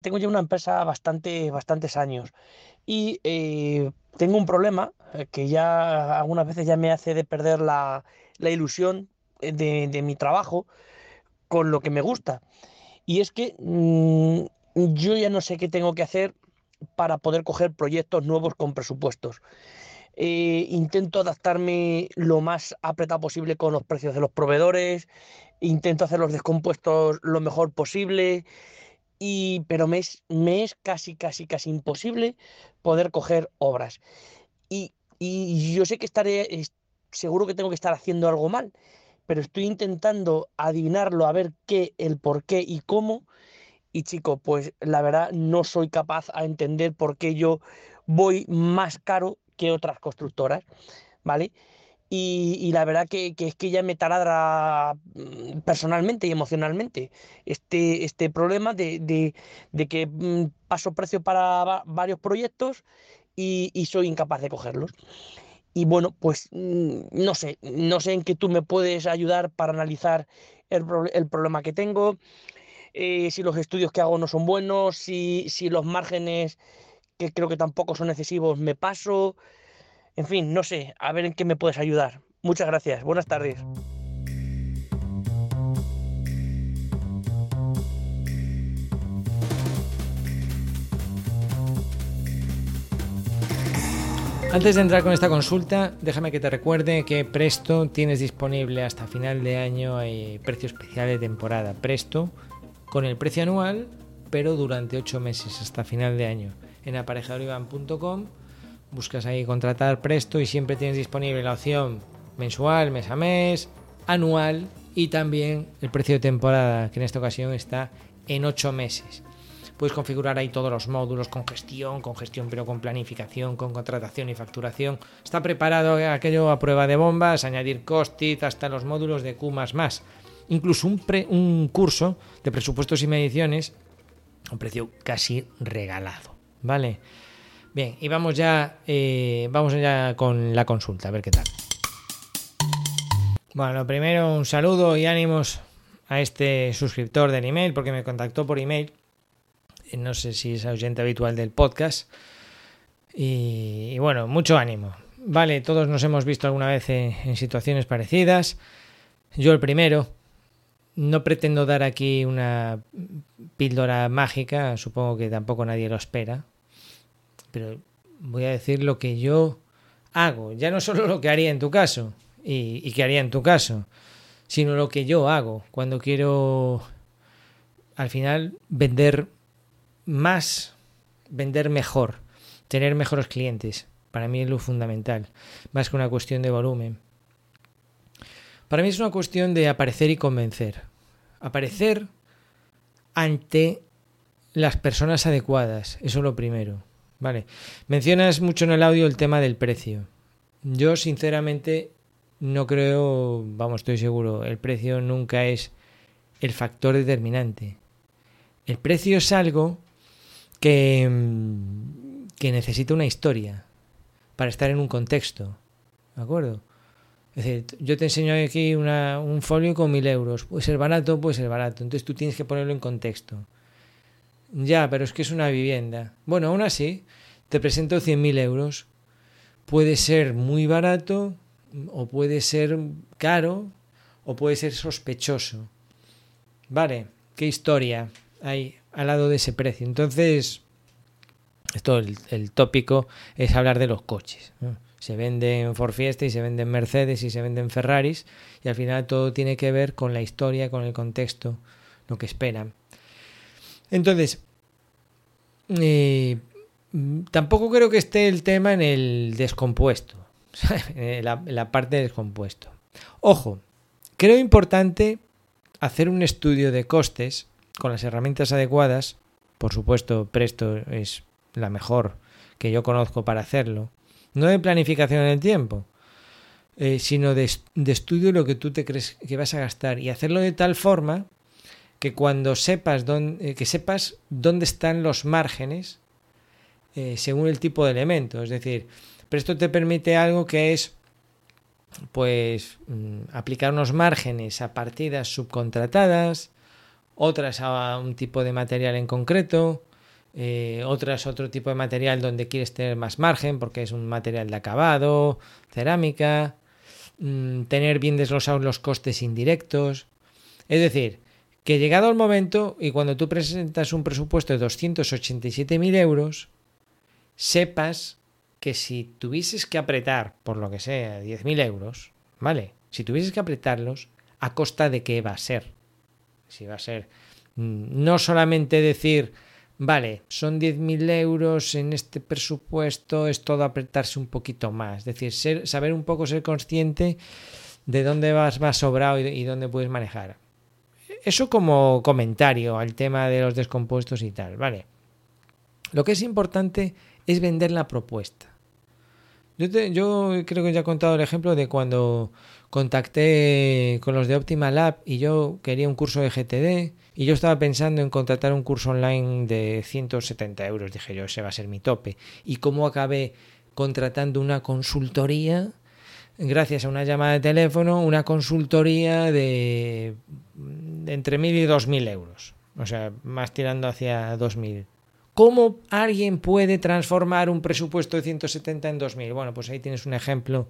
tengo ya una empresa bastante, bastantes años y eh, tengo un problema eh, que ya algunas veces ya me hace de perder la, ilusión eh, de, mi trabajo con lo que me gusta. Y es que mm, yo ya no sé qué tengo que hacer para poder coger proyectos nuevos con presupuestos. intento adaptarme lo más apretado posible con los precios de los proveedores, intento hacer los descompuestos lo mejor posible y, pero me es, me es casi, casi, casi imposible poder coger obras. Y, y yo sé que estaré, seguro que tengo que estar haciendo algo mal, pero estoy intentando adivinarlo, a ver qué, el por qué y cómo. Y chico, pues la verdad no soy capaz a entender por qué yo voy más caro que otras constructoras, ¿vale? Y, la verdad que, es que ya me taladra mm, personalmente y emocionalmente este, este problema de, que mm, paso precio para varios proyectos y, soy incapaz de cogerlos. Y bueno, pues mm, no sé, no sé en qué tú me puedes ayudar para analizar el, problema que tengo, eh, si los estudios que hago no son buenos, si, si los márgenes que creo que tampoco son excesivos me paso. En fin, no sé, a ver en qué me puedes ayudar. Muchas gracias, buenas tardes. Antes de entrar con esta consulta, déjame que te recuerde que Presto tienes disponible hasta final de año hay precio especial de temporada. Presto con el precio anual, pero durante 8 meses hasta final de año. En aparejadorivan.com buscas ahí contratar Presto y siempre tienes disponible la opción mensual, mes a mes, anual y también el precio de temporada, que en esta ocasión está en 8 meses. Puedes configurar ahí todos los módulos con gestión, con gestión pero con planificación, con contratación y facturación. Está preparado aquello a prueba de bombas, añadir costit hasta los módulos de Q++. Incluso un, un curso de presupuestos y mediciones a un precio casi regalado. ¿Vale? Bien, y vamos ya, eh, vamos ya con la consulta, a ver qué tal. Bueno, primero un saludo y ánimos a este suscriptor del email porque me contactó por email. No sé si es oyente habitual del podcast. Y, bueno, mucho ánimo. Vale, todos nos hemos visto alguna vez en situaciones parecidas. Yo el primero. No pretendo dar aquí una píldora mágica, supongo que tampoco nadie lo espera pero voy a decir lo que yo hago, ya no solo lo que haría en tu caso y, que haría en tu caso, sino lo que yo hago cuando quiero al final vender más, vender mejor, tener mejores clientes. Para mí es lo fundamental, más que una cuestión de volumen. Para mí es una cuestión de aparecer y convencer. Aparecer ante las personas adecuadas, eso es lo primero. Vale. Mencionas mucho en el audio el tema del precio. Yo, sinceramente, no creo, vamos, estoy seguro, el precio nunca es el factor determinante. El precio es algo que, mm, que necesita una historia para estar en un contexto. ¿De acuerdo? Es decir, yo te enseño aquí una, un folio con mil euros. Puede ser barato, puede ser barato. Entonces tú tienes que ponerlo en contexto. Ya, pero es que es una vivienda. Bueno, aún así, te presento 100.000 euros. Puede ser muy barato, o puede ser caro, o puede ser sospechoso. Vale, qué historia hay al lado de ese precio. Entonces, esto, el, tópico es hablar de los coches. Se venden Ford Fiesta y se venden Mercedes y se venden Ferraris, y al final todo tiene que ver con la historia, con el contexto, lo que esperan. Entonces, eh, tampoco creo que esté el tema en el descompuesto, la, parte descompuesto. Ojo, creo importante hacer un estudio de costes con las herramientas adecuadas. Por supuesto, Presto es la mejor que yo conozco para hacerlo. No de planificación en el tiempo, eh, sino de, de, estudio lo que tú te crees que vas a gastar y hacerlo de tal forma que cuando sepas dónde, eh, que sepas dónde están los márgenes eh, según el tipo de elemento. Es decir, pero esto te permite algo que es pues mm, aplicar unos márgenes a partidas subcontratadas, otras a un tipo de material en concreto, eh, otras otro tipo de material donde quieres tener más margen porque es un material de acabado, cerámica, mm, tener bien desglosados los costes indirectos. Es decir, que llegado el momento y cuando tú presentas un presupuesto de 287.000 euros, sepas que si tuvieses que apretar, por lo que sea, 10.000 euros, ¿vale? Si tuvieses que apretarlos, ¿a costa de qué va a ser? Si va a ser mm, no solamente decir, vale, son 10.000 euros en este presupuesto, es todo apretarse un poquito más. Es decir, ser, saber un poco, ser consciente de dónde vas más sobrado y, y dónde puedes manejar. Eso como comentario al tema de los descompuestos y tal, ¿vale? Lo que es importante es vender la propuesta. Yo, creo que ya he contado el ejemplo de cuando contacté con los de Optima Lab y yo quería un curso de GTD y yo estaba pensando en contratar un curso online de 170 euros. Dije yo, ese va a ser mi tope. ¿Y cómo acabé contratando una consultoría? Gracias a una llamada de teléfono, una consultoría de, entre 1.000 y 2.000 euros. O sea, más tirando hacia 2.000. ¿Cómo alguien puede transformar un presupuesto de 170 en 2.000? Bueno, pues ahí tienes un ejemplo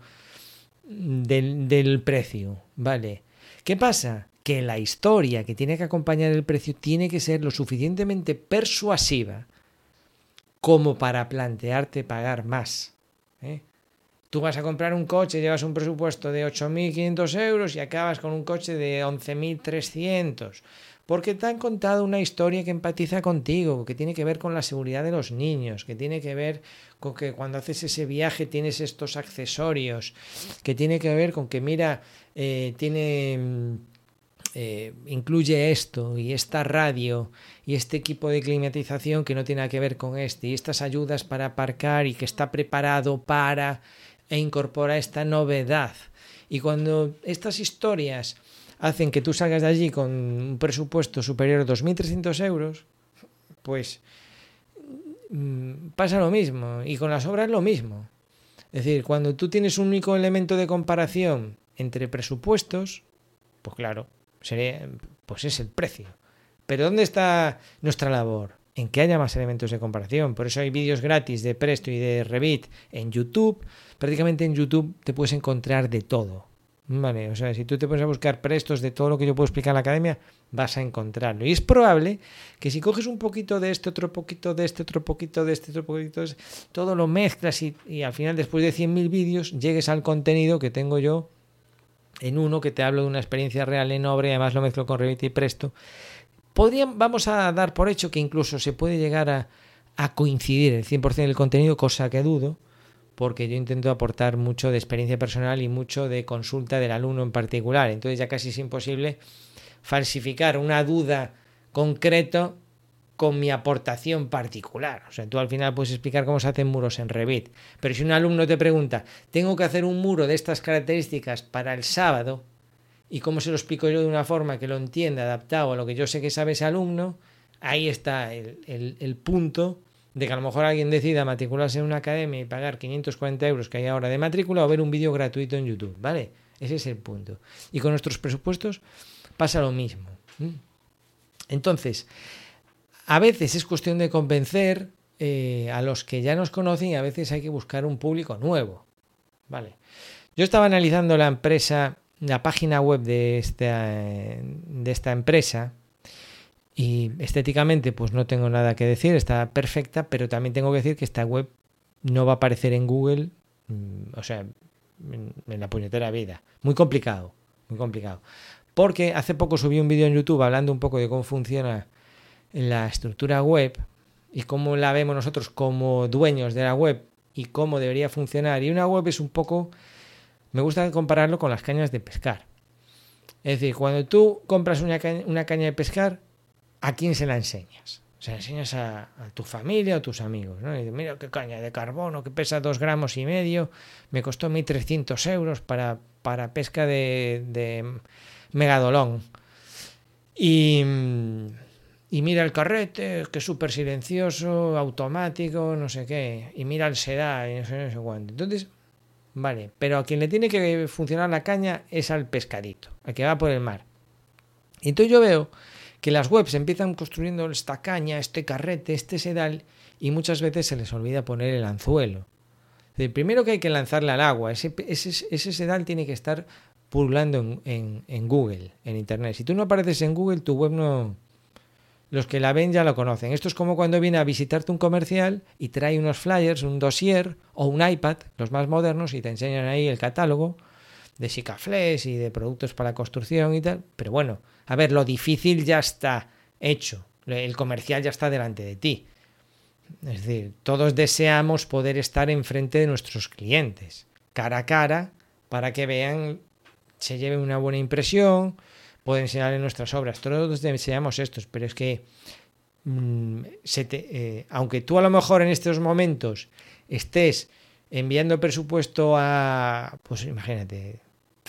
del, del precio, ¿vale? ¿Qué pasa? Que la historia que tiene que acompañar el precio tiene que ser lo suficientemente persuasiva como para plantearte pagar más. ¿eh? Tú vas a comprar un coche, llevas un presupuesto de 8.500 euros y acabas con un coche de 11.300 porque te han contado una historia que empatiza contigo, que tiene que ver con la seguridad de los niños, que tiene que ver con que cuando haces ese viaje tienes estos accesorios, que tiene que ver con que mira, eh, tiene... Mm, eh, incluye esto y esta radio y este equipo de climatización que no tiene nada que ver con este y estas ayudas para aparcar y que está preparado para e incorpora esta novedad. Y cuando estas historias hacen que tú salgas de allí con un presupuesto superior a 2.300 euros, pues mm, pasa lo mismo. Y con las obras lo mismo. Es decir, cuando tú tienes un único elemento de comparación entre presupuestos, pues claro, sería, pues es el precio. Pero ¿dónde está nuestra labor? En que haya más elementos de comparación. Por eso hay vídeos gratis de Presto y de Revit en YouTube. Prácticamente en YouTube te puedes encontrar de todo. Vale, o sea, si tú te pones a buscar prestos de todo lo que yo puedo explicar en la academia, vas a encontrarlo. Y es probable que si coges un poquito de este, otro poquito de este, otro poquito de este, otro poquito de este, todo lo mezclas y, al final, después de 100.000 vídeos, llegues al contenido que tengo yo en uno que te hablo de una experiencia real en obra y además lo mezclo con Revit y Presto. Podrían, vamos a dar por hecho que incluso se puede llegar a, a coincidir el 100% del contenido, cosa que dudo porque yo intento aportar mucho de experiencia personal y mucho de consulta del alumno en particular. Entonces ya casi es imposible falsificar una duda concreta con mi aportación particular. O sea, tú al final puedes explicar cómo se hacen muros en Revit, pero si un alumno te pregunta, tengo que hacer un muro de estas características para el sábado, y cómo se lo explico yo de una forma que lo entienda, adaptado a lo que yo sé que sabe ese alumno, ahí está el, el punto de que a lo mejor alguien decida matricularse en una academia y pagar 540 euros que hay ahora de matrícula o ver un vídeo gratuito en YouTube, ¿vale? Ese es el punto. Y con nuestros presupuestos pasa lo mismo. Entonces, a veces es cuestión de convencer eh, a los que ya nos conocen y a veces hay que buscar un público nuevo, ¿vale? Yo estaba analizando la empresa, la página web de de esta empresa, y estéticamente, pues no tengo nada que decir, está perfecta, pero también tengo que decir que esta web no va a aparecer en Google, mm, o sea, en, la puñetera vida. Muy complicado, muy complicado. Porque hace poco subí un vídeo en YouTube hablando un poco de cómo funciona la estructura web y cómo la vemos nosotros como dueños de la web y cómo debería funcionar. Y una web es un poco, me gusta compararlo con las cañas de pescar. Es decir, cuando tú compras una una caña de pescar, ¿a quién se la enseñas? Se la enseñas a, tu familia o a tus amigos. ¿no? Y dices, mira qué caña de carbono que pesa dos gramos y medio, me costó 1.300 euros para, para pesca de, de megadolón. Y, y mira el carrete, que es súper silencioso, automático, no sé qué. Y mira el sedal y no sé, no sé cuánto. Entonces, vale, pero a quien le tiene que funcionar la caña es al pescadito, al que va por el mar. Y entonces yo veo que las webs empiezan construyendo esta caña, este carrete, este sedal, y muchas veces se les olvida poner el anzuelo. El primero que hay que lanzarle al agua, ese, ese, sedal tiene que estar pululando en, en, Google, en Internet. Si tú no apareces en Google, tu web no... Los que la ven ya lo conocen. Esto es como cuando viene a visitarte un comercial y trae unos flyers, un dossier o un iPad, los más modernos, y te enseñan ahí el catálogo de Sicaflex y de productos para construcción y tal. Pero bueno, a ver, lo difícil ya está hecho. El comercial ya está delante de ti. Es decir, todos deseamos poder estar enfrente de nuestros clientes, cara a cara, para que vean, se lleven una buena impresión, pueden enseñarle nuestras obras. Todos deseamos estos, pero es que, mm, eh, aunque tú a lo mejor en estos momentos estés enviando presupuesto a, pues imagínate,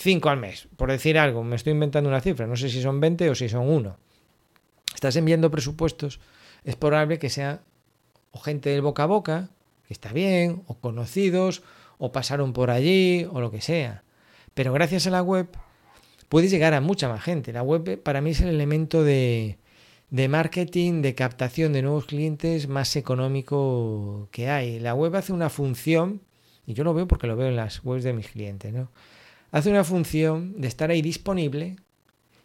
5 al mes, por decir algo, me estoy inventando una cifra, no sé si son 20 o si son 1. Estás enviando presupuestos, es probable que sea o gente del boca a boca, que está bien, o conocidos, o pasaron por allí, o lo que sea. Pero gracias a la web puedes llegar a mucha más gente. La web para mí es el elemento de, de marketing, de captación de nuevos clientes más económico que hay. La web hace una función, y yo lo veo porque lo veo en las webs de mis clientes, ¿no? Hace una función de estar ahí disponible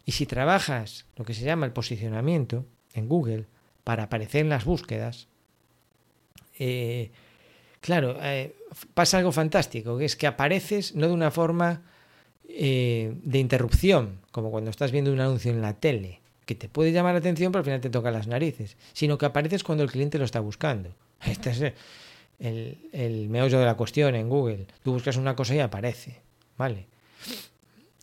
y si trabajas lo que se llama el posicionamiento en Google para aparecer en las búsquedas, eh, claro, eh, pasa algo fantástico, que es que apareces no de una forma eh, de interrupción, como cuando estás viendo un anuncio en la tele, que te puede llamar la atención, pero al final te toca las narices, sino que apareces cuando el cliente lo está buscando. Este es el, el meollo de la cuestión en Google. Tú buscas una cosa y aparece, ¿vale?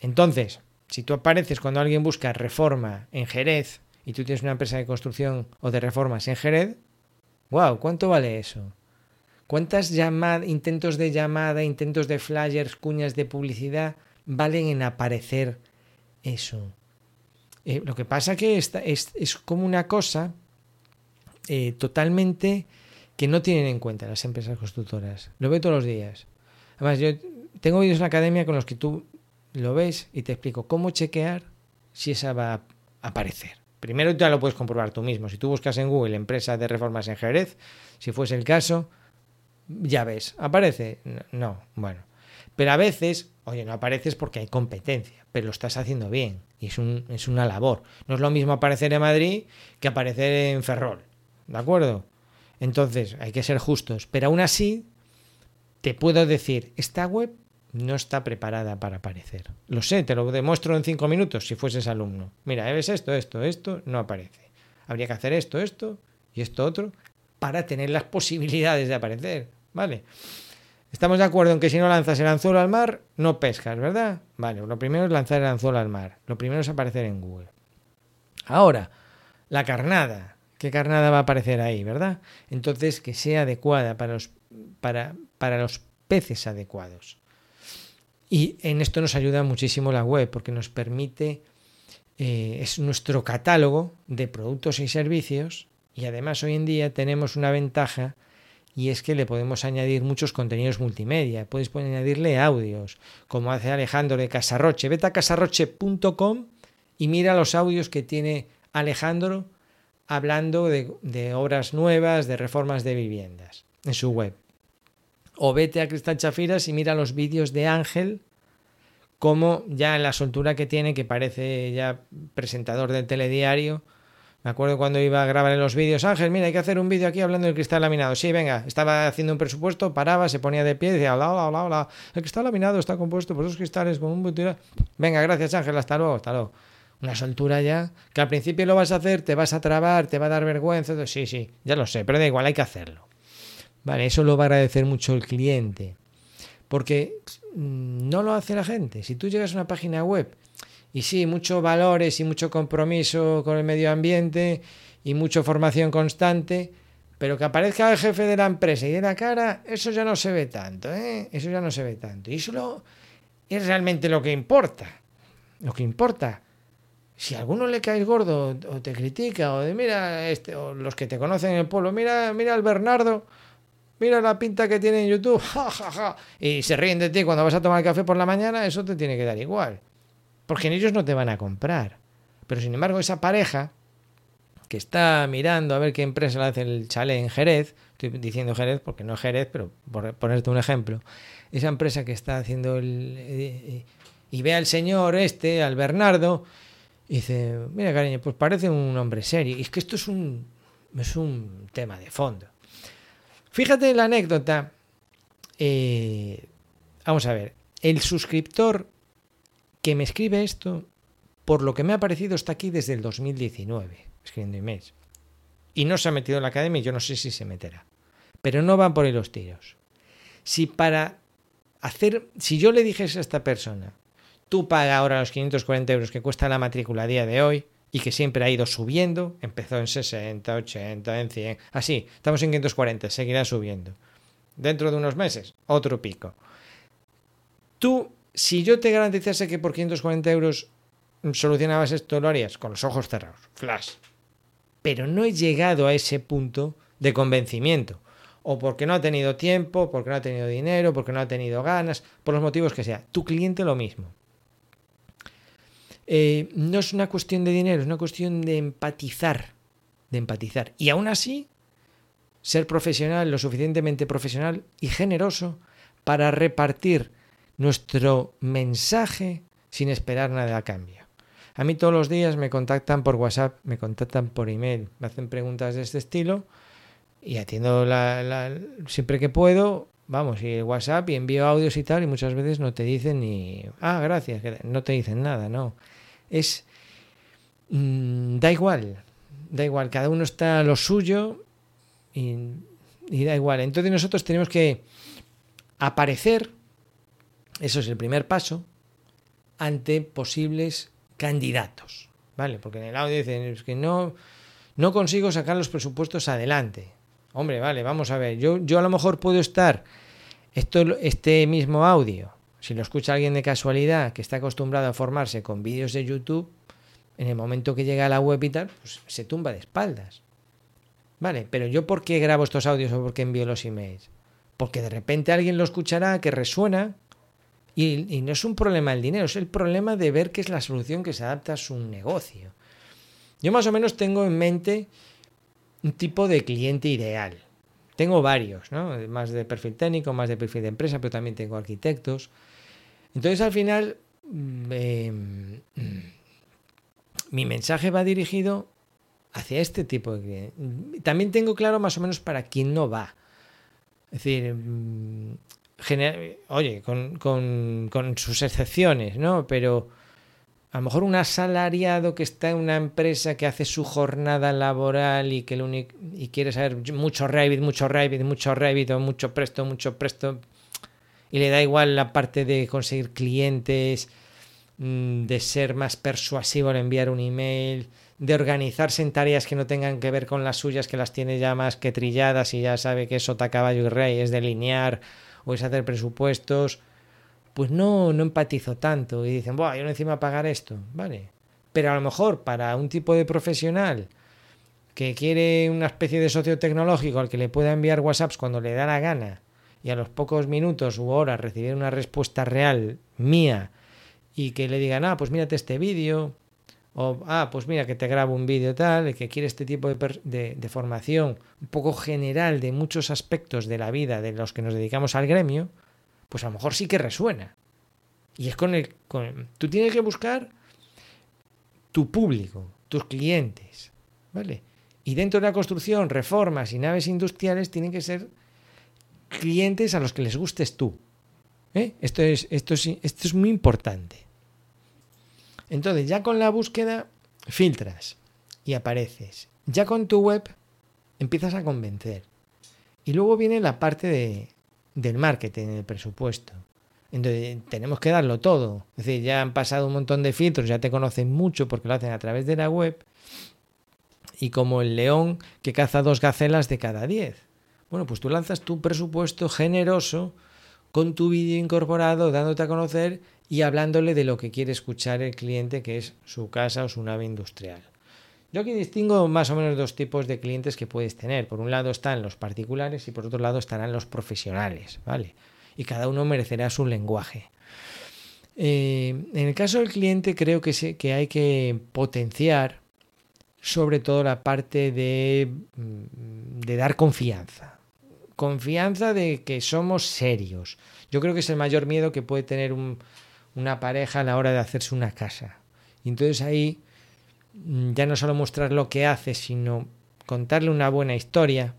Entonces, si tú apareces cuando alguien busca reforma en Jerez y tú tienes una empresa de construcción o de reformas en Jerez, Wow, ¿cuánto vale eso? ¿Cuántas intentos de llamada, intentos de flyers, cuñas de publicidad valen en aparecer eso? Eh, lo que pasa que es, es, como una cosa eh, totalmente que no tienen en cuenta las empresas constructoras. Lo veo todos los días. Además, yo tengo vídeos en la academia con los que tú lo ves y te explico cómo chequear si esa va a aparecer. Primero ya lo puedes comprobar tú mismo. Si tú buscas en Google empresa de reformas en Jerez, si fuese el caso, ya ves, ¿aparece? No, bueno. Pero a veces, oye, no apareces porque hay competencia, pero lo estás haciendo bien y es, un, es una labor. No es lo mismo aparecer en Madrid que aparecer en Ferrol, ¿de acuerdo? Entonces, hay que ser justos, pero aún así, te puedo decir, esta web no está preparada para aparecer. Lo sé, te lo demuestro en cinco minutos si fueses alumno. Mira, ves esto, esto, esto, no aparece. Habría que hacer esto, esto y esto otro para tener las posibilidades de aparecer. ¿Vale? Estamos de acuerdo en que si no lanzas el anzuelo al mar, no pescas, ¿verdad? Vale, lo primero es lanzar el anzuelo al mar. Lo primero es aparecer en Google. Ahora, la carnada. ¿Qué carnada va a aparecer ahí, verdad? Entonces, que sea adecuada para los, para, para los peces adecuados. Y en esto nos ayuda muchísimo la web porque nos permite, eh, es nuestro catálogo de productos y servicios y además hoy en día tenemos una ventaja y es que le podemos añadir muchos contenidos multimedia, puedes añadirle audios, como hace Alejandro de Casarroche. Vete a casarroche.com y mira los audios que tiene Alejandro hablando de, de obras nuevas, de reformas de viviendas en su web. O vete a Cristal Chafiras y mira los vídeos de Ángel, como ya en la soltura que tiene, que parece ya presentador del telediario. Me acuerdo cuando iba a grabar en los vídeos, Ángel, mira, hay que hacer un vídeo aquí hablando del cristal laminado. Sí, venga, estaba haciendo un presupuesto, paraba, se ponía de pie y decía, hola, hola, hola, hola. El cristal laminado está compuesto por dos cristales con un Venga, gracias Ángel, hasta luego, hasta luego. Una soltura ya, que al principio lo vas a hacer, te vas a trabar, te va a dar vergüenza. Sí, sí, ya lo sé, pero da igual, hay que hacerlo. Vale, eso lo va a agradecer mucho el cliente. Porque mm, no lo hace la gente. Si tú llegas a una página web y sí, muchos valores y mucho compromiso con el medio ambiente y mucha formación constante, pero que aparezca el jefe de la empresa y de la cara, eso ya no se ve tanto, ¿eh? Eso ya no se ve tanto. Y eso es realmente lo que importa. Lo que importa. Si a alguno le caes gordo o te critica, o de mira, este, o los que te conocen en el pueblo, mira, mira al Bernardo, mira la pinta que tiene en YouTube, ja, y se ríen de ti cuando vas a tomar café por la mañana, eso te tiene que dar igual. Porque ellos no te van a comprar. Pero sin embargo, esa pareja que está mirando a ver qué empresa le hace el chalet en Jerez, estoy diciendo Jerez porque no es Jerez, pero por ponerte un ejemplo, esa empresa que está haciendo el... Eh, y ve al señor este, al Bernardo, y dice, mira cariño, pues parece un hombre serio. Y es que esto es un, es un tema de fondo. Fíjate la anécdota. Eh, vamos a ver, el suscriptor que me escribe esto, por lo que me ha parecido, está aquí desde el 2019, escribiendo emails. Y no se ha metido en la academia, yo no sé si se meterá. Pero no van por ahí los tiros. Si para hacer, si yo le dijese a esta persona, tú paga ahora los 540 euros que cuesta la matrícula a día de hoy y que siempre ha ido subiendo, empezó en 60, 80, en 100, así, estamos en 540, seguirá subiendo. Dentro de unos meses, otro pico. Tú, si yo te garantizase que por 540 euros solucionabas esto, lo harías con los ojos cerrados, flash. Pero no he llegado a ese punto de convencimiento o porque no ha tenido tiempo, porque no ha tenido dinero, porque no ha tenido ganas, por los motivos que sea. Tu cliente lo mismo. Eh, no es una cuestión de dinero, es una cuestión de empatizar, de empatizar. Y aún así, ser profesional, lo suficientemente profesional y generoso para repartir nuestro mensaje sin esperar nada a cambio. A mí todos los días me contactan por WhatsApp, me contactan por email, me hacen preguntas de este estilo y atiendo la, siempre que puedo, vamos, y WhatsApp y envío audios y tal, y muchas veces no te dicen ni, ah, gracias, no te dicen nada, no. Es, mm, da igual, da igual, cada uno está lo suyo y, y da igual. Entonces nosotros tenemos que aparecer, eso es el primer paso, ante posibles candidatos, ¿vale? Porque en el audio dicen, es que no, no consigo sacar los presupuestos adelante. Hombre, vale, vamos a ver. Yo, yo a lo mejor puedo estar esto, este mismo audio, si lo escucha alguien de casualidad que está acostumbrado a formarse con vídeos de YouTube, en el momento que llega a la web y tal, pues se tumba de espaldas. Vale, pero yo por qué grabo estos audios o por qué envío los emails? Porque de repente alguien lo escuchará, que resuena, y, y, no es un problema el dinero, es el problema de ver qué es la solución que se adapta a su negocio. Yo más o menos tengo en mente un tipo de cliente ideal. Tengo varios, ¿no? Más de perfil técnico, más de perfil de empresa, pero también tengo arquitectos. Entonces al final mm, em, mi mensaje va dirigido hacia este tipo de cliente. También tengo claro más o menos para quién no va. Es decir, mm, oye, con, con sus excepciones, ¿no? Pero a lo mejor un asalariado que está en una empresa que hace su jornada laboral y que y quiere saber mucho Revit, mucho Revit, mucho Revit o mucho presto, mucho presto y le da igual la parte de conseguir clientes, mm, de ser más persuasivo al enviar un email, de organizarse en tareas que no tengan que ver con las suyas, que las tiene ya más que trilladas y ya sabe que es sota, caballo y rey, es delinear o es hacer presupuestos pues no, no empatizo tanto y dicen, Buah, yo no encima pagar esto, vale. Pero a lo mejor para un tipo de profesional que quiere una especie de socio tecnológico al que le pueda enviar WhatsApps cuando le da la gana y a los pocos minutos u horas recibir una respuesta real mía y que le digan, ah, pues mírate este vídeo, o ah, pues mira que te grabo un vídeo tal, que quiere este tipo de, de, de, formación un poco general de muchos aspectos de la vida de los que nos dedicamos al gremio, pues a lo mejor sí que resuena. Y es con el... Con, tú tienes que buscar tu público, tus clientes, ¿vale? Y dentro de la construcción, reformas y naves industriales tienen que ser clientes a los que les gustes tú. ¿eh? Esto, es, esto, es, esto es muy importante. Entonces, ya con la búsqueda, filtras y apareces. Ya con tu web, empiezas a convencer. Y luego viene la parte de, del marketing, el presupuesto. Entonces tenemos que darlo todo. Es decir, ya han pasado un montón de filtros, ya te conocen mucho porque lo hacen a través de la web. Y como el león que caza dos gacelas de cada diez. Bueno, pues tú lanzas tu presupuesto generoso con tu vídeo incorporado, dándote a conocer y hablándole de lo que quiere escuchar el cliente, que es su casa o su nave industrial. Yo aquí distingo más o menos dos tipos de clientes que puedes tener. Por un lado están los particulares y por otro lado estarán los profesionales, ¿vale? Y cada uno merecerá su lenguaje. Eh, en el caso del cliente creo que, hay que potenciar sobre todo la parte de, mm, de dar confianza. Confianza de que somos serios. Yo creo que es el mayor miedo que puede tener una pareja a la hora de hacerse una casa. Y entonces ahí mm, ya no solo mostrar lo que hace, sino contarle una buena historia.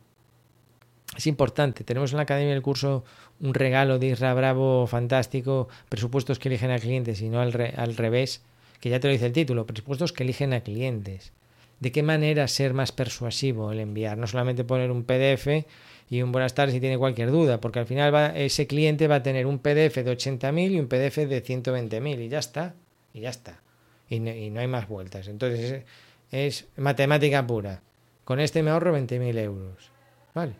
Es importante. Tenemos en la academia del curso un regalo de Isra Bravo fantástico, presupuestos que eligen a clientes y no al, al revés, que ya te lo dice el título, presupuestos que eligen a clientes de qué manera ser más persuasivo el enviar, no solamente poner un PDF y un buenas tardes si tiene cualquier duda, porque al final va, ese cliente va a tener un PDF de 80.000 y un PDF de 120.000 y ya está, y ya está, y no, hay más vueltas. Entonces es, es, matemática pura. Con este me ahorro 20.000 euros. ¿Vale?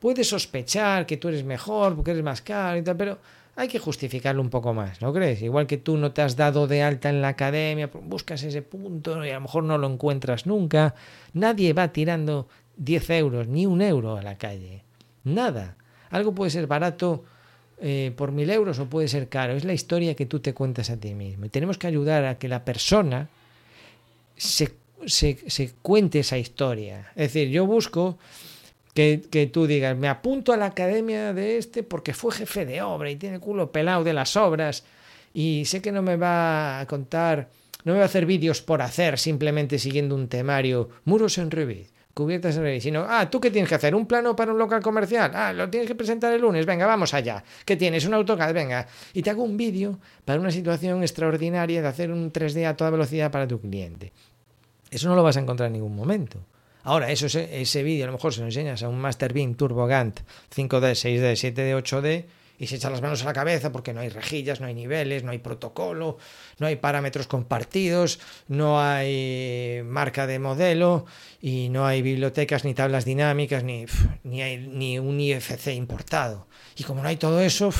Puedes sospechar que tú eres mejor porque eres más caro y tal, pero hay que justificarlo un poco más, ¿no crees? Igual que tú no te has dado de alta en la academia, buscas ese punto y a lo mejor no lo encuentras nunca. Nadie va tirando 10 euros, ni un euro a la calle. Nada. Algo puede ser barato eh, por mil euros o puede ser caro. Es la historia que tú te cuentas a ti mismo. Y tenemos que ayudar a que la persona se, se, se cuente esa historia. Es decir, yo busco que, tú digas, me apunto a la academia de este porque fue jefe de obra y tiene culo pelado de las obras y sé que no me va a contar, no me va a hacer vídeos por hacer simplemente siguiendo un temario, muros en Revit, cubiertas en Revit, sino, ah, ¿tú qué tienes que hacer? ¿Un plano para un local comercial? Ah, lo tienes que presentar el lunes, venga, vamos allá. ¿Qué tienes? ¿Un AutoCAD? Venga. Y te hago un vídeo para una situación extraordinaria de hacer un 3D a toda velocidad para tu cliente. Eso no lo vas a encontrar en ningún momento. Ahora, eso, ese vídeo a lo mejor se lo enseñas a un Masterbeam Turbo Gant 5D, 6D, 7D, 8D y se echa las manos a la cabeza porque no hay rejillas, no hay niveles, no hay protocolo, no hay parámetros compartidos, no hay marca de modelo y no hay bibliotecas ni tablas dinámicas ni, ni, hay, ni un IFC importado. Y como no hay todo eso,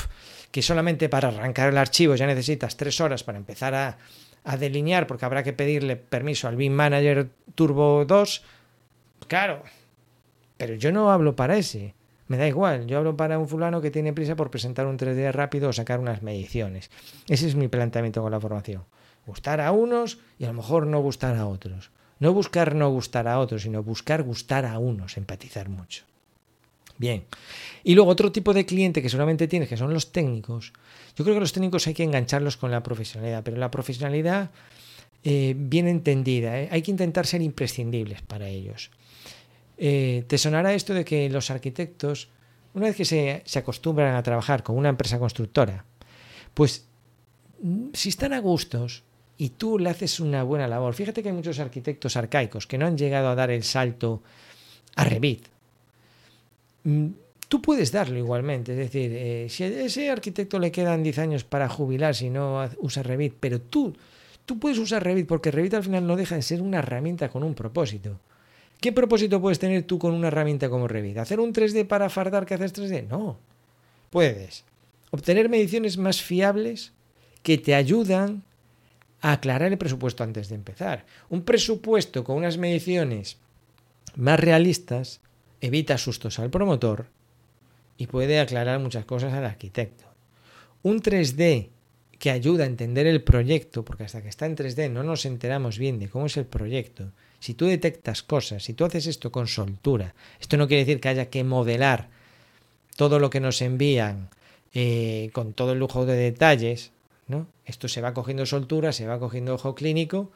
que solamente para arrancar el archivo ya necesitas tres horas para empezar a, a delinear porque habrá que pedirle permiso al BIM Manager Turbo 2 Claro, pero yo no hablo para ese. Me da igual, yo hablo para un fulano que tiene prisa por presentar un 3D rápido o sacar unas mediciones. Ese es mi planteamiento con la formación. Gustar a unos y a lo mejor no gustar a otros. No buscar no gustar a otros, sino buscar gustar a unos, empatizar mucho. Bien. Y luego otro tipo de cliente que solamente tienes, que son los técnicos. Yo creo que los técnicos hay que engancharlos con la profesionalidad, pero la profesionalidad eh, bien entendida. ¿eh? Hay que intentar ser imprescindibles para ellos. Eh, te sonará esto de que los arquitectos, una vez que se, acostumbran a trabajar con una empresa constructora, pues mm, si están a gustos y tú le haces una buena labor, fíjate que hay muchos arquitectos arcaicos que no han llegado a dar el salto a Revit. Mm, tú puedes darlo igualmente, es decir, eh, si a ese arquitecto le quedan 10 años para jubilar si no usa Revit, pero tú, tú puedes usar Revit porque Revit al final no deja de ser una herramienta con un propósito. ¿Qué propósito puedes tener tú con una herramienta como Revit? ¿Hacer un 3D para fardar que haces 3D? No. Puedes obtener mediciones más fiables que te ayudan a aclarar el presupuesto antes de empezar. Un presupuesto con unas mediciones más realistas evita sustos al promotor y puede aclarar muchas cosas al arquitecto. Un 3D que ayuda a entender el proyecto, porque hasta que está en 3D no nos enteramos bien de cómo es el proyecto, si tú detectas cosas, si tú haces esto con soltura, esto no quiere decir que haya que modelar todo lo que nos envían eh, con todo el lujo de detalles, ¿no? Esto se va cogiendo soltura, se va cogiendo ojo clínico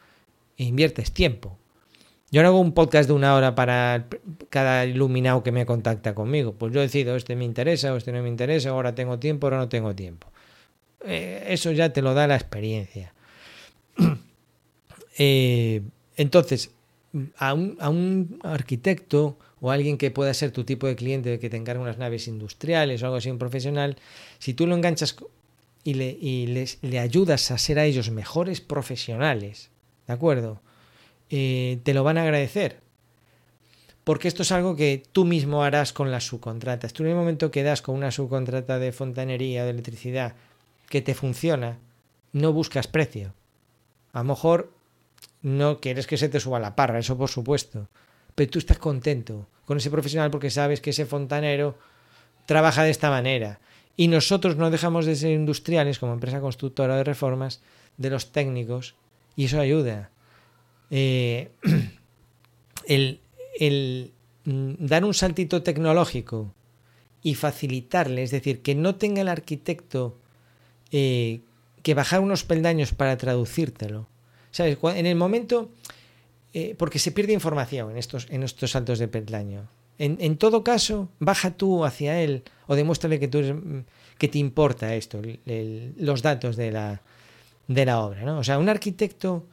e inviertes tiempo. Yo no hago un podcast de una hora para cada iluminado que me contacta conmigo. Pues yo decido, este me interesa o este no me interesa, ahora tengo tiempo, ahora no tengo tiempo. Eh, eso ya te lo da la experiencia. Eh, entonces, a un, arquitecto o alguien que pueda ser tu tipo de cliente que te encarga unas naves industriales o algo así, un profesional, si tú lo enganchas y le, les, le ayudas a ser a ellos mejores profesionales, ¿de acuerdo? Eh, te lo van a agradecer. Porque esto es algo que tú mismo harás con las subcontratas. Tú en el momento que das con una subcontrata de fontanería o de electricidad que te funciona, no buscas precio. A lo mejor no quieres que se te suba la parra, eso por supuesto. Pero tú estás contento con ese profesional porque sabes que ese fontanero trabaja de esta manera. Y nosotros no dejamos de ser industriales como empresa constructora de reformas de los técnicos y eso ayuda. Eh, el, dar un saltito tecnológico y facilitarle, es decir, que no tenga el arquitecto eh, que bajar unos peldaños para traducírtelo. En el momento, eh, porque se pierde información en estos, en saltos de peldaño. En, todo caso, baja tú hacia él o demuéstrale que, tú mm, te importa esto, los datos de la, de la obra. ¿no? O sea, un arquitecto,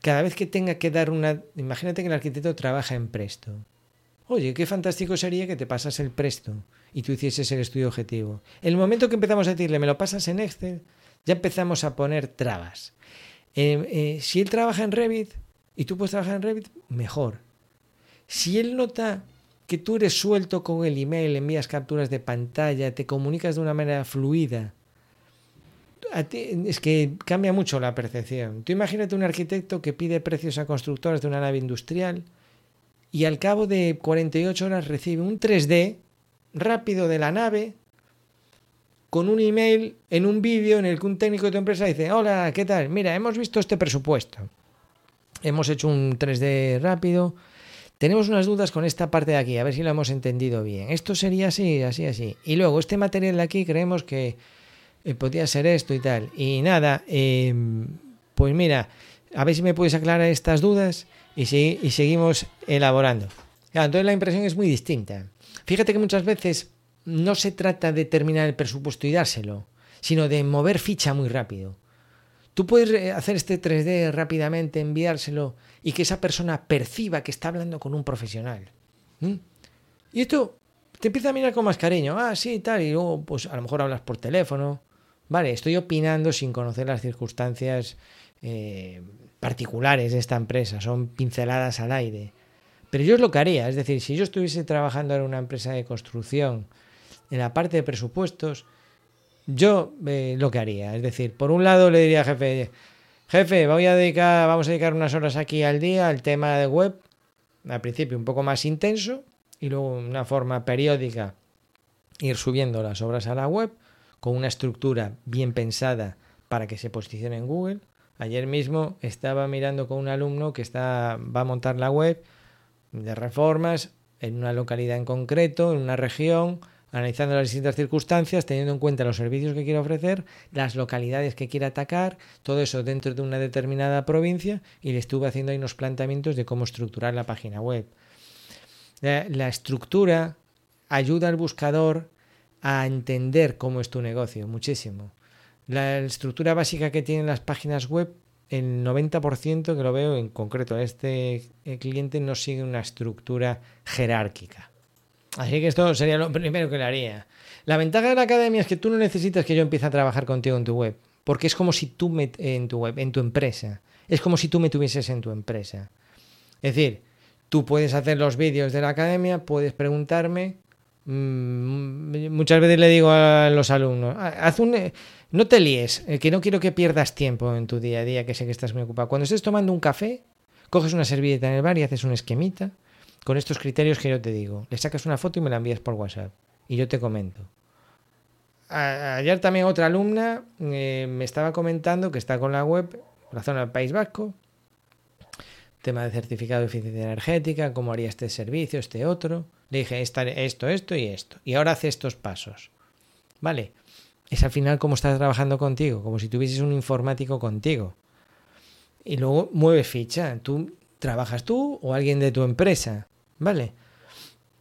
cada vez que tenga que dar una... Imagínate que el arquitecto trabaja en Presto. Oye, qué fantástico sería que te pasas el Presto y tú hicieses el estudio objetivo. El momento que empezamos a decirle, me lo pasas en Excel, ya empezamos a poner trabas. Eh, eh, si él trabaja en Revit y tú puedes trabajar en Revit, mejor. Si él nota que tú eres suelto con el email, envías capturas de pantalla, te comunicas de una manera fluida, es que cambia mucho la percepción. Tú imagínate un arquitecto que pide precios a constructores de una nave industrial y al cabo de 48 horas recibe un 3D rápido de la nave con un email en un vídeo en el que un técnico de tu empresa dice, hola, ¿qué tal? Mira, hemos visto este presupuesto. Hemos hecho un 3D rápido. Tenemos unas dudas con esta parte de aquí, a ver si lo hemos entendido bien. Esto sería así, así, así. Y luego, este material de aquí creemos que eh, podría ser esto y tal. Y nada, eh, pues mira, a ver si me puedes aclarar estas dudas y, y seguimos elaborando. Entonces la impresión es muy distinta. Fíjate que muchas veces no se trata de terminar el presupuesto y dárselo, sino de mover ficha muy rápido. Tú puedes hacer este 3D rápidamente, enviárselo y que esa persona perciba que está hablando con un profesional. Y esto te empieza a mirar con más cariño. Ah, sí, tal. Y luego, pues a lo mejor hablas por teléfono, Vale, estoy opinando sin conocer las circunstancias eh, particulares de esta empresa, son pinceladas al aire. Pero yo es lo que haría, es decir, si yo estuviese trabajando en una empresa de construcción, en la parte de presupuestos, yo eh, lo que haría, es decir, por un lado le diría al jefe, jefe, voy a dedicar, vamos a dedicar unas horas aquí al día al tema de web, al principio un poco más intenso y luego una forma periódica ir subiendo las obras a la web con una estructura bien pensada para que se posicione en Google. Ayer mismo estaba mirando con un alumno que está, va a montar la web de reformas en una localidad en concreto, en una región, analizando las distintas circunstancias, teniendo en cuenta los servicios que quiere ofrecer, las localidades que quiere atacar, todo eso dentro de una determinada provincia y le estuve haciendo ahí unos planteamientos de cómo estructurar la página web. La, la estructura ayuda al buscador a entender cómo es tu negocio, muchísimo. La estructura básica que tienen las páginas web, el 90% que lo veo en concreto, este cliente no sigue una estructura jerárquica. Así que esto sería lo primero que le haría. La ventaja de la academia es que tú no necesitas que yo empiece a trabajar contigo en tu web, porque es como si tú me, en tu web, en tu empresa, es como si tú me tuvieses en tu empresa. Es decir, tú puedes hacer los vídeos de la academia, puedes preguntarme, Mm, muchas veces le digo a los alumnos, ah, haz un, no te líes, eh, que no quiero que pierdas tiempo en tu día a día, que sé que estás muy ocupado. Cuando estés tomando un café, coges una servilleta en el bar y haces un esquemita con estos criterios que yo te digo. Le sacas una foto y me la envías por WhatsApp y yo te comento. ayer también otra alumna eh, me estaba comentando que está con la web, la zona del País Vasco, tema de certificado de eficiencia energética, cómo haría este servicio, este otro. Le dije esto, esto y esto. Y ahora hace estos pasos. Vale. Es al final como estás trabajando contigo, como si tuvieses un informático contigo. Y luego mueve ficha. Tú trabajas tú o alguien de tu empresa. Vale.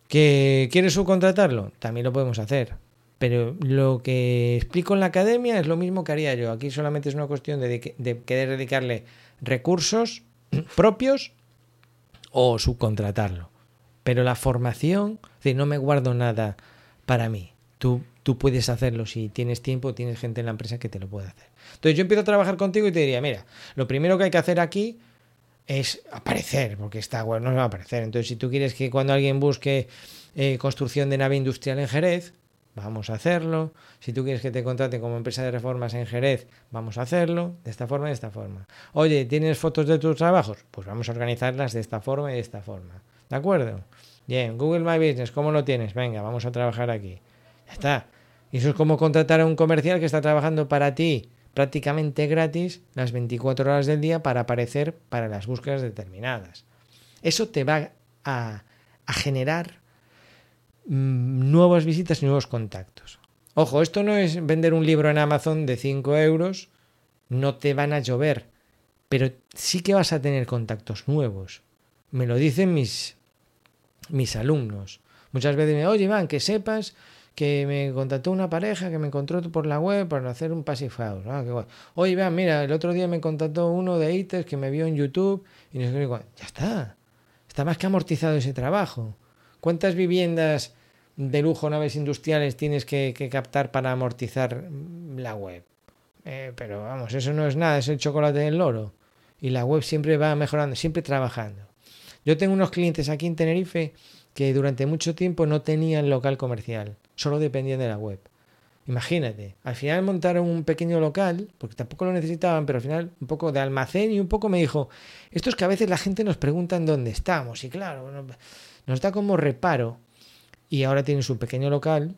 ¿Que quieres subcontratarlo? También lo podemos hacer. Pero lo que explico en la academia es lo mismo que haría yo. Aquí solamente es una cuestión de, de querer dedicarle recursos propios o subcontratarlo. Pero la formación, no me guardo nada para mí. Tú, tú puedes hacerlo si tienes tiempo, tienes gente en la empresa que te lo puede hacer. Entonces yo empiezo a trabajar contigo y te diría, mira, lo primero que hay que hacer aquí es aparecer, porque esta web no va a aparecer. Entonces si tú quieres que cuando alguien busque eh, construcción de nave industrial en Jerez, vamos a hacerlo. Si tú quieres que te contraten como empresa de reformas en Jerez, vamos a hacerlo de esta forma y de esta forma. Oye, ¿tienes fotos de tus trabajos? Pues vamos a organizarlas de esta forma y de esta forma. ¿De acuerdo? Bien, Google My Business, ¿cómo lo tienes? Venga, vamos a trabajar aquí. Ya está. Y eso es como contratar a un comercial que está trabajando para ti prácticamente gratis las 24 horas del día para aparecer para las búsquedas determinadas. Eso te va a, generar mm, nuevas visitas y nuevos contactos. Ojo, esto no es vender un libro en Amazon de 5 euros, no te van a llover, pero sí que vas a tener contactos nuevos. Me lo dicen mis, mis alumnos. Muchas veces me oye Iván, que sepas que me contactó una pareja que me encontró por la web para hacer un passive house. Ah, Oye, vean, mira, el otro día me contactó uno de ITES que me vio en YouTube y no sé qué. Ya está. Está más que amortizado ese trabajo. ¿Cuántas viviendas de lujo, naves industriales tienes que, captar para amortizar la web? Eh, pero vamos, eso no es nada, es el chocolate del loro. Y la web siempre va mejorando, siempre trabajando. Yo tengo unos clientes aquí en Tenerife que durante mucho tiempo no tenían local comercial solo dependían de la web. Imagínate, al final montaron un pequeño local, porque tampoco lo necesitaban, pero al final un poco de almacén y un poco me dijo, esto es que a veces la gente nos pregunta en dónde estamos y claro, nos da como reparo y ahora tienen su pequeño local,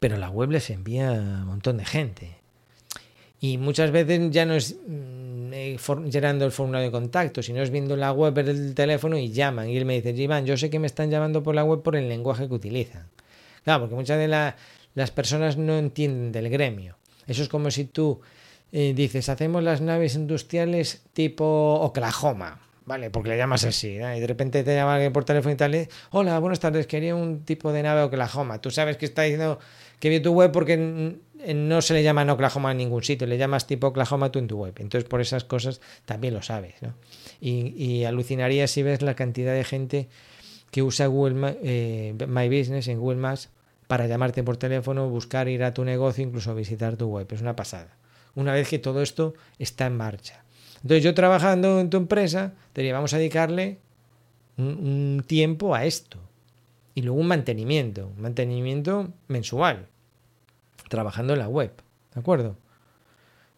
pero la web les envía un montón de gente. Y muchas veces ya no es mm, eh, llenando el formulario de contacto, sino es viendo la web del teléfono y llaman. Y él me dice, Iván, yo sé que me están llamando por la web por el lenguaje que utilizan. Claro, porque muchas de las personas no entienden del gremio. Eso es como si tú eh, dices, hacemos las naves industriales tipo Oklahoma, ¿vale? Porque le llamas así, y de repente te llama alguien por teléfono y tal, hola, buenas tardes, quería un tipo de nave Oklahoma. Tú sabes que está diciendo que vi tu web porque no se le llama Oklahoma en ningún sitio, le llamas tipo Oklahoma tú en tu web. Entonces, por esas cosas también lo sabes, ¿no? Y, y alucinaría si ves la cantidad de gente que usa Google eh, My Business en Google Maps para llamarte por teléfono, buscar ir a tu negocio, incluso visitar tu web. Es una pasada. Una vez que todo esto está en marcha. Entonces yo trabajando en tu empresa, te diría, vamos a dedicarle un, tiempo a esto. Y luego un mantenimiento, un mantenimiento mensual, trabajando en la web. ¿De acuerdo?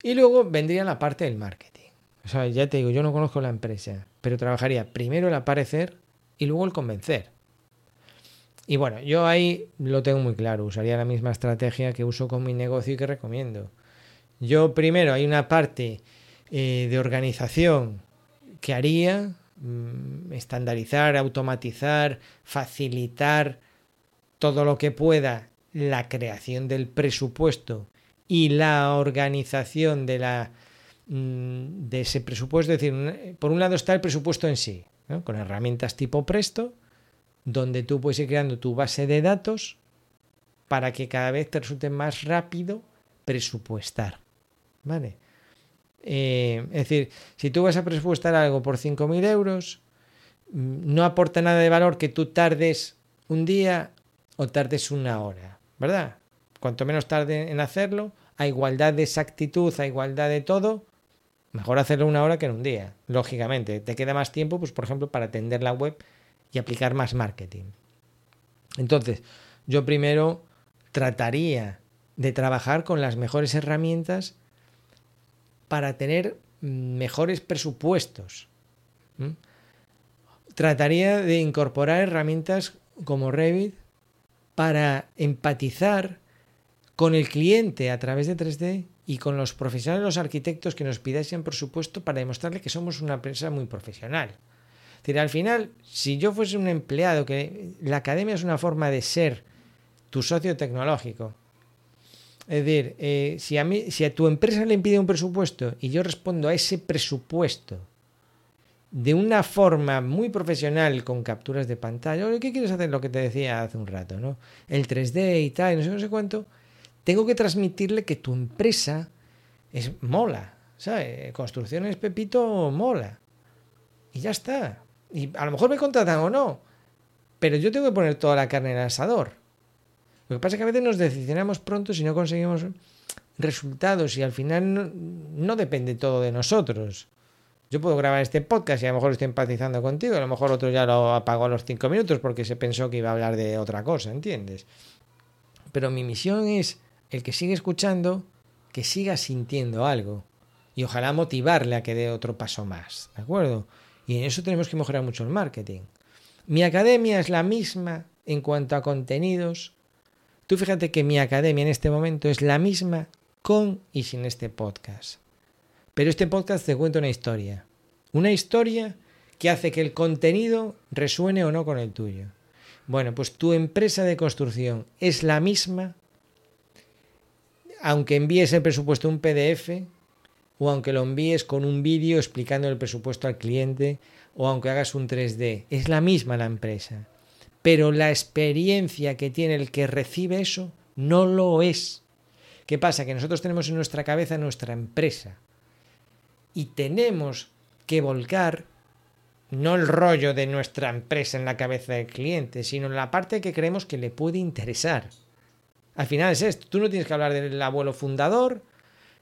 Y luego vendría la parte del marketing. O sea, ya te digo, yo no conozco la empresa, pero trabajaría primero el aparecer y luego el convencer. Y bueno, yo ahí lo tengo muy claro, usaría la misma estrategia que uso con mi negocio y que recomiendo. Yo primero hay una parte eh, de organización que haría, mm, estandarizar, automatizar, facilitar todo lo que pueda la creación del presupuesto y la organización de la mm, de ese presupuesto, es decir, por un lado está el presupuesto en sí, con herramientas tipo Presto, donde tú puedes ir creando tu base de datos para que cada vez te resulte más rápido presupuestar. ¿Vale? Eh, es decir, si tú vas a presupuestar algo por 5.000 euros, mm, no aporta nada de valor que tú tardes un día o tardes una hora, ¿verdad? Cuanto menos tarde en hacerlo, a igualdad de exactitud, a igualdad de todo, Mejor hacerlo una hora que en un día, lógicamente. Te queda más tiempo, pues por ejemplo, para atender la web y aplicar más marketing. Entonces, yo primero trataría de trabajar con las mejores herramientas para tener mejores presupuestos. Trataría de incorporar herramientas como Revit para empatizar con el cliente a través de 3D y con los profesionales, los arquitectos que nos pidasen por supuesto para demostrarle que somos una empresa muy profesional. Es decir, al final, si yo fuese un empleado, que la academia es una forma de ser tu socio tecnológico. Es decir, eh, si, a mí, si a tu empresa le impide un presupuesto y yo respondo a ese presupuesto de una forma muy profesional con capturas de pantalla, ¿qué quieres hacer? Lo que te decía hace un rato, ¿no? El 3D y tal, no sé, no sé cuánto tengo que transmitirle que tu empresa es mola, ¿sabes? Construcciones Pepito mola. Y ya está. Y a lo mejor me contratan o no, pero yo tengo que poner toda la carne en el asador. Lo que pasa es que a veces nos decepcionamos pronto si no conseguimos resultados y al final no, depende todo de nosotros. Yo puedo grabar este podcast y a lo mejor estoy empatizando contigo, a lo mejor otro ya lo apagó a los cinco minutos porque se pensó que iba a hablar de otra cosa, ¿entiendes? Pero mi misión es el que sigue escuchando, que siga sintiendo algo. Y ojalá motivarle a que dé otro paso más. ¿De acuerdo? Y en eso tenemos que mejorar mucho el marketing. Mi academia es la misma en cuanto a contenidos. Tú fíjate que mi academia en este momento es la misma con y sin este podcast. Pero este podcast te cuenta una historia. Una historia que hace que el contenido resuene o no con el tuyo. Bueno, pues tu empresa de construcción es la misma, aunque envíes el presupuesto un PDF o aunque lo envíes con un vídeo explicando el presupuesto al cliente o aunque hagas un 3D. Es la misma la empresa. Pero la experiencia que tiene el que recibe eso no lo es. ¿Qué pasa? Que nosotros tenemos en nuestra cabeza nuestra empresa y tenemos que volcar no el rollo de nuestra empresa en la cabeza del cliente, sino la parte que creemos que le puede interesar. Al final es esto, tú no tienes que hablar del abuelo fundador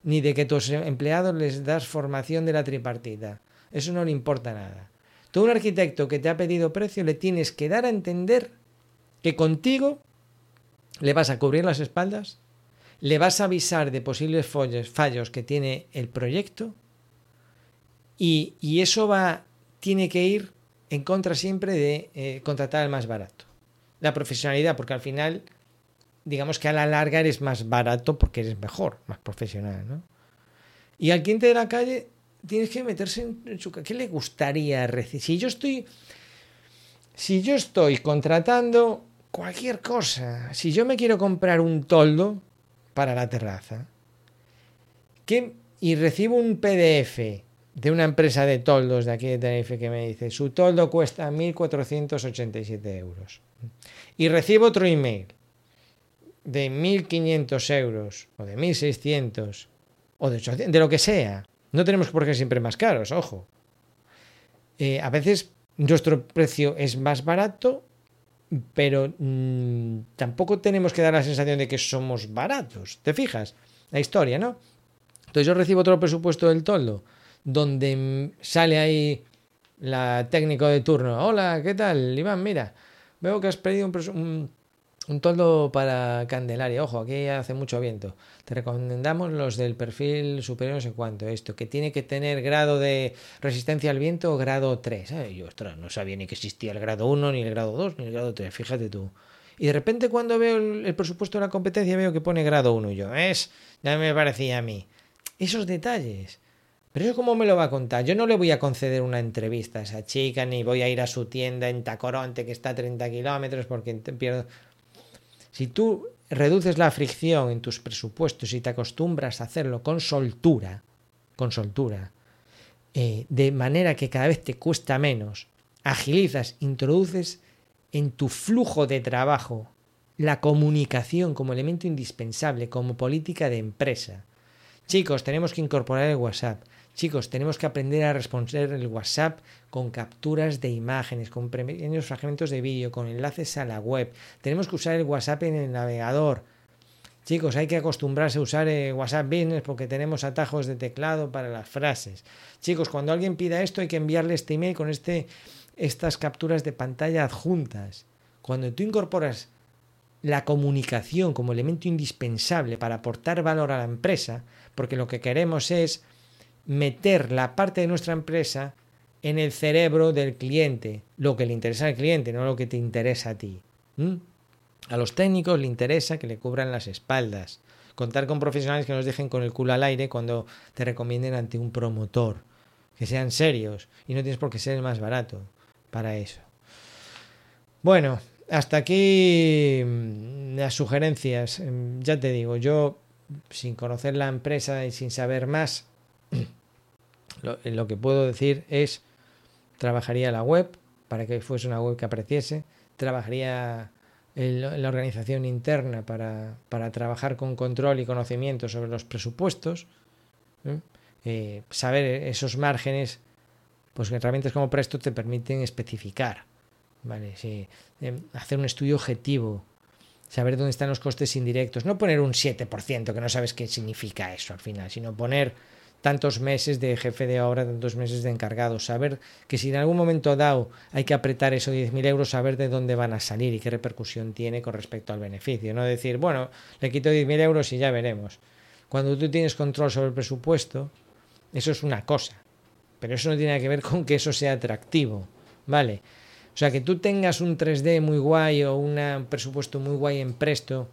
ni de que tus empleados les das formación de la tripartita. Eso no le importa nada. Tú un arquitecto que te ha pedido precio le tienes que dar a entender que contigo le vas a cubrir las espaldas, le vas a avisar de posibles fallos que tiene el proyecto y, eso va, tiene que ir en contra siempre de eh, contratar al más barato. La profesionalidad, porque al final, digamos que a la larga eres más barato porque eres mejor, más profesional, ¿no? Y al cliente de la calle tienes que meterse en, su... ¿Qué le gustaría recibir? Si yo estoy... Si yo estoy contratando cualquier cosa, si yo me quiero comprar un toldo para la terraza, ¿qué, y recibo un PDF de una empresa de toldos de aquí de Tenerife que me dice, su toldo cuesta 1.487 euros. Y recibo otro email de 1.500 euros o de 1.600 o de 800, de lo que sea. No tenemos por qué siempre más caros, ojo. Eh, a veces nuestro precio es más barato, pero mm, tampoco tenemos que dar la sensación de que somos baratos. ¿Te fijas? La historia, ¿no? Entonces yo recibo otro presupuesto del toldo donde sale ahí la técnico de turno. Hola, ¿qué tal, Iván? Mira, veo que has pedido un, un, toldo para Candelaria. Ojo, aquí hace mucho viento. Te recomendamos los del perfil superior, no sé cuánto, esto, que tiene que tener grado de resistencia al viento grado 3. yo, ostras, no sabía ni que existía el grado 1, ni el grado 2, ni el grado 3, fíjate tú. Y de repente cuando veo el, el presupuesto de la competencia veo que pone grado 1 y yo, es, ya me parecía a mí. Esos detalles pero eso cómo me lo va a contar. Yo no le voy a conceder una entrevista a esa chica, ni voy a ir a su tienda en Tacoronte, que está a 30 kilómetros, porque pierdo... Si tú reduces la fricción en tus presupuestos y te acostumbras a hacerlo con soltura, con soltura, eh, de manera que cada vez te cuesta menos, agilizas, introduces en tu flujo de trabajo la comunicación como elemento indispensable, como política de empresa. Chicos, tenemos que incorporar el WhatsApp. Chicos, tenemos que aprender a responder el WhatsApp con capturas de imágenes, con pequeños fragmentos de vídeo, con enlaces a la web. Tenemos que usar el WhatsApp en el navegador. Chicos, hay que acostumbrarse a usar el WhatsApp Business porque tenemos atajos de teclado para las frases. Chicos, cuando alguien pida esto hay que enviarle este email con este, estas capturas de pantalla adjuntas. Cuando tú incorporas la comunicación como elemento indispensable para aportar valor a la empresa, porque lo que queremos es meter la parte de nuestra empresa en el cerebro del cliente, lo que le interesa al cliente, no lo que te interesa a ti. A los técnicos le interesa que le cubran las espaldas, contar con profesionales que nos dejen con el culo al aire cuando te recomienden ante un promotor, que sean serios y no tienes por qué ser el más barato para eso. Bueno, hasta aquí mm, las sugerencias. Mm, ya te digo, yo sin conocer la empresa y sin saber más, lo, que puedo decir es, trabajaría la web para que fuese una web que apreciese, trabajaría la organización interna para, trabajar con control y conocimiento sobre los presupuestos, eh, saber esos márgenes, pues herramientas como Presto te permiten especificar, ¿vale? Em, hacer un estudio objetivo, saber dónde están los costes indirectos, no poner un 7%, que no sabes qué significa eso al final, sino poner tantos meses de jefe de obra, tantos meses de encargado, saber que si en algún momento dado hay que apretar esos 10.000 euros, saber de dónde van a salir y qué repercusión tiene con respecto al beneficio. No decir, bueno, le quito 10.000 euros y ya veremos. Cuando tú tienes control sobre el presupuesto, eso es una cosa, pero eso no tiene que ver con que eso sea atractivo, ¿vale? O sea, que tú tengas un 3D muy guay o un presupuesto muy guay en presto,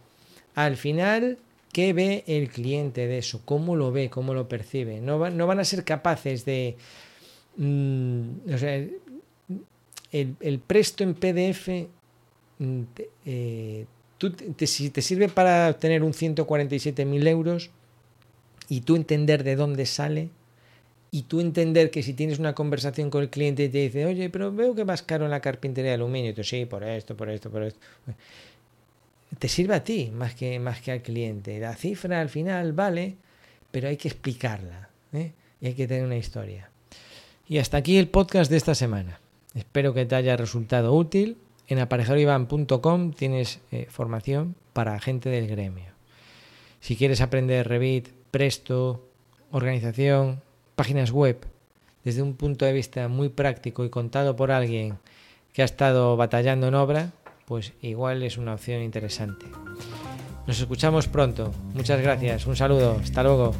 al final ¿Qué ve el cliente de eso? ¿Cómo lo ve? ¿Cómo lo percibe? No, van a ser capaces de... Mm, el, presto en PDF, mm, eh, te, si te sirve para obtener un 147.000 euros y tú entender de dónde sale, y tú entender que si tienes una conversación con el cliente y te dice, oye, pero veo que vas caro en la carpintería de aluminio, y tú sí, por esto, por esto, por esto. Te sirve a ti más que, más que al cliente. La cifra al final vale, pero hay que explicarla ¿eh? y hay que tener una historia. Y hasta aquí el podcast de esta semana. Espero que te haya resultado útil. En aparejadorivan.com tienes eh, formación para gente del gremio. Si quieres aprender Revit, Presto, organización, páginas web desde un punto de vista muy práctico y contado por alguien que ha estado batallando en obra, pues igual es una opción interesante. Nos escuchamos pronto. Muchas gracias. Un saludo. Hasta luego.